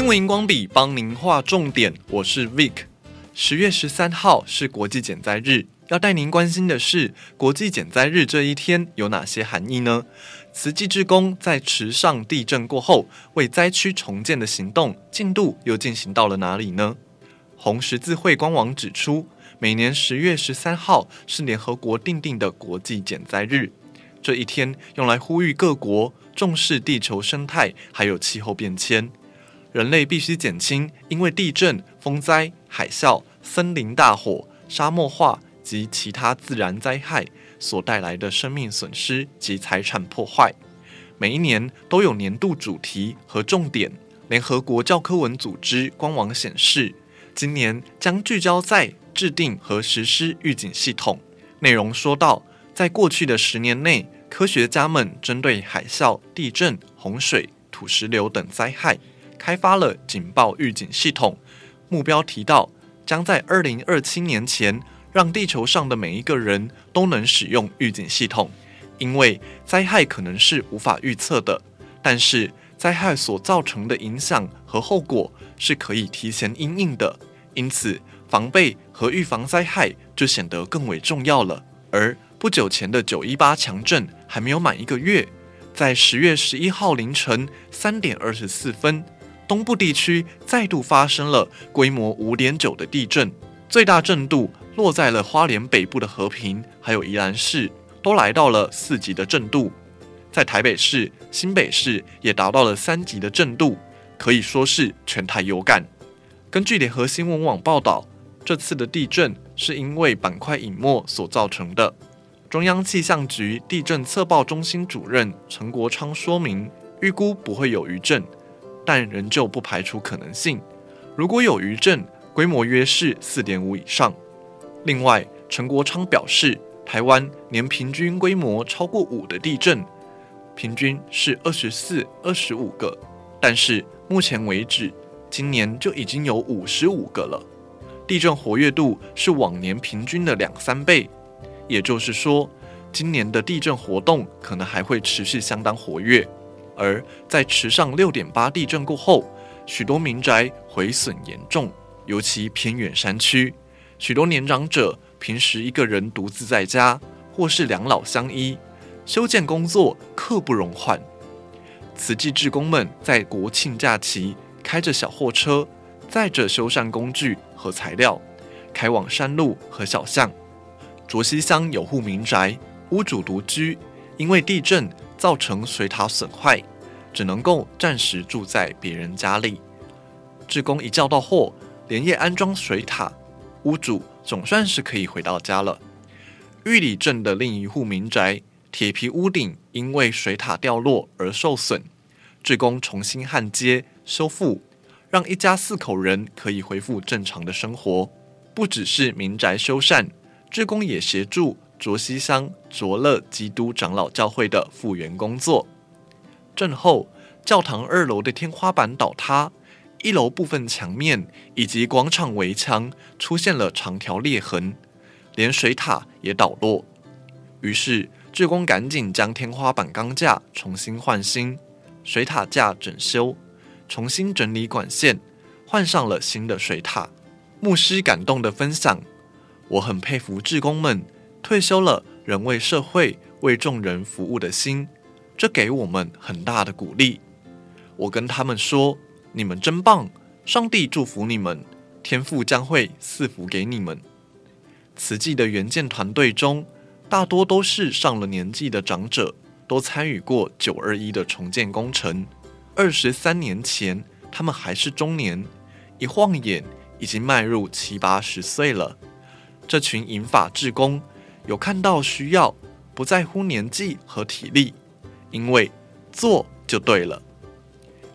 新闻荧光笔帮您画重点，我是 Vic。十月十三号是国际减灾日，要带您关心的是国际减灾日这一天有哪些含义呢？慈济志工在池上地震过后为灾区重建的行动进度又进行到了哪里呢？红十字会官网指出，每年十月十三号是联合国订定的国际减灾日，这一天用来呼吁各国重视地球生态还有气候变迁。人类必须减轻因为地震、风灾、海啸、森林大火、沙漠化及其他自然灾害所带来的生命损失及财产破坏。每一年都有年度主题和重点。联合国教科文组织官网显示，今年将聚焦在制定和实施预警系统。内容说到，在过去的十年内，科学家们针对海啸、地震、洪水、土石流等灾害。开发了警报预警系统，目标提到将在二零二七年前让地球上的每一个人都能使用预警系统。因为灾害可能是无法预测的，但是灾害所造成的影响和后果是可以提前因应的，因此防备和预防灾害就显得更为重要了。而不久前的九一八强震还没有满一个月，在十月十一号凌晨三点二十四分。东部地区再度发生了规模五点九的地震，最大震度落在了花莲北部的和平，还有宜兰市，都来到了四级的震度。在台北市、新北市也达到了三级的震度，可以说是全台有感。根据联合新闻网报道，这次的地震是因为板块隐没所造成的。中央气象局地震测报中心主任陈国昌说明，预估不会有余震。但仍旧不排除可能性。如果有余震，规模约是四点五以上。另外，陈国昌表示，台湾年平均规模超过五的地震，平均是二十四、二十五个。但是目前为止，今年就已经有五十五个了，地震活跃度是往年平均的两三倍。也就是说，今年的地震活动可能还会持续相当活跃。而在池上六点八地震过后，许多民宅毁损严重，尤其偏远山区，许多年长者平时一个人独自在家，或是两老相依，修建工作刻不容缓。慈济志工们在国庆假期开着小货车，载着修缮工具和材料，开往山路和小巷。卓溪乡有户民宅，屋主独居，因为地震造成水塔损坏。只能够暂时住在别人家里。志工一叫到货，连夜安装水塔，屋主总算是可以回到家了。玉里镇的另一户民宅，铁皮屋顶因为水塔掉落而受损，志工重新焊接修复，让一家四口人可以恢复正常的生活。不只是民宅修缮，志工也协助卓西乡卓乐基督长老教会的复原工作。震后，教堂二楼的天花板倒塌，一楼部分墙面以及广场围墙出现了长条裂痕，连水塔也倒落。于是，志工赶紧将天花板钢架重新换新，水塔架整修，重新整理管线，换上了新的水塔。牧师感动地分享：“我很佩服志工们退休了仍为社会、为众人服务的心。”这给我们很大的鼓励。我跟他们说：“你们真棒，上帝祝福你们，天父将会赐福给你们。”慈济的援建团队中，大多都是上了年纪的长者，都参与过九二一的重建工程。二十三年前，他们还是中年，一晃眼已经迈入七八十岁了。这群银发志工有看到需要，不在乎年纪和体力。因为做就对了。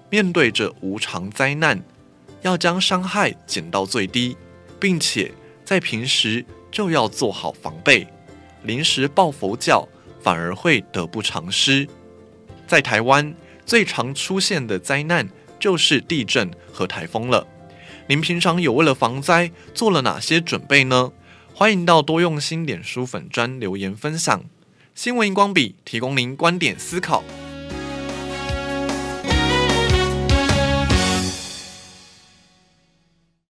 面对着无常灾难，要将伤害减到最低，并且在平时就要做好防备。临时抱佛脚反而会得不偿失。在台湾最常出现的灾难就是地震和台风了。您平常有为了防灾做了哪些准备呢？欢迎到多用心脸书粉专留言分享。新闻荧光笔提供您观点思考。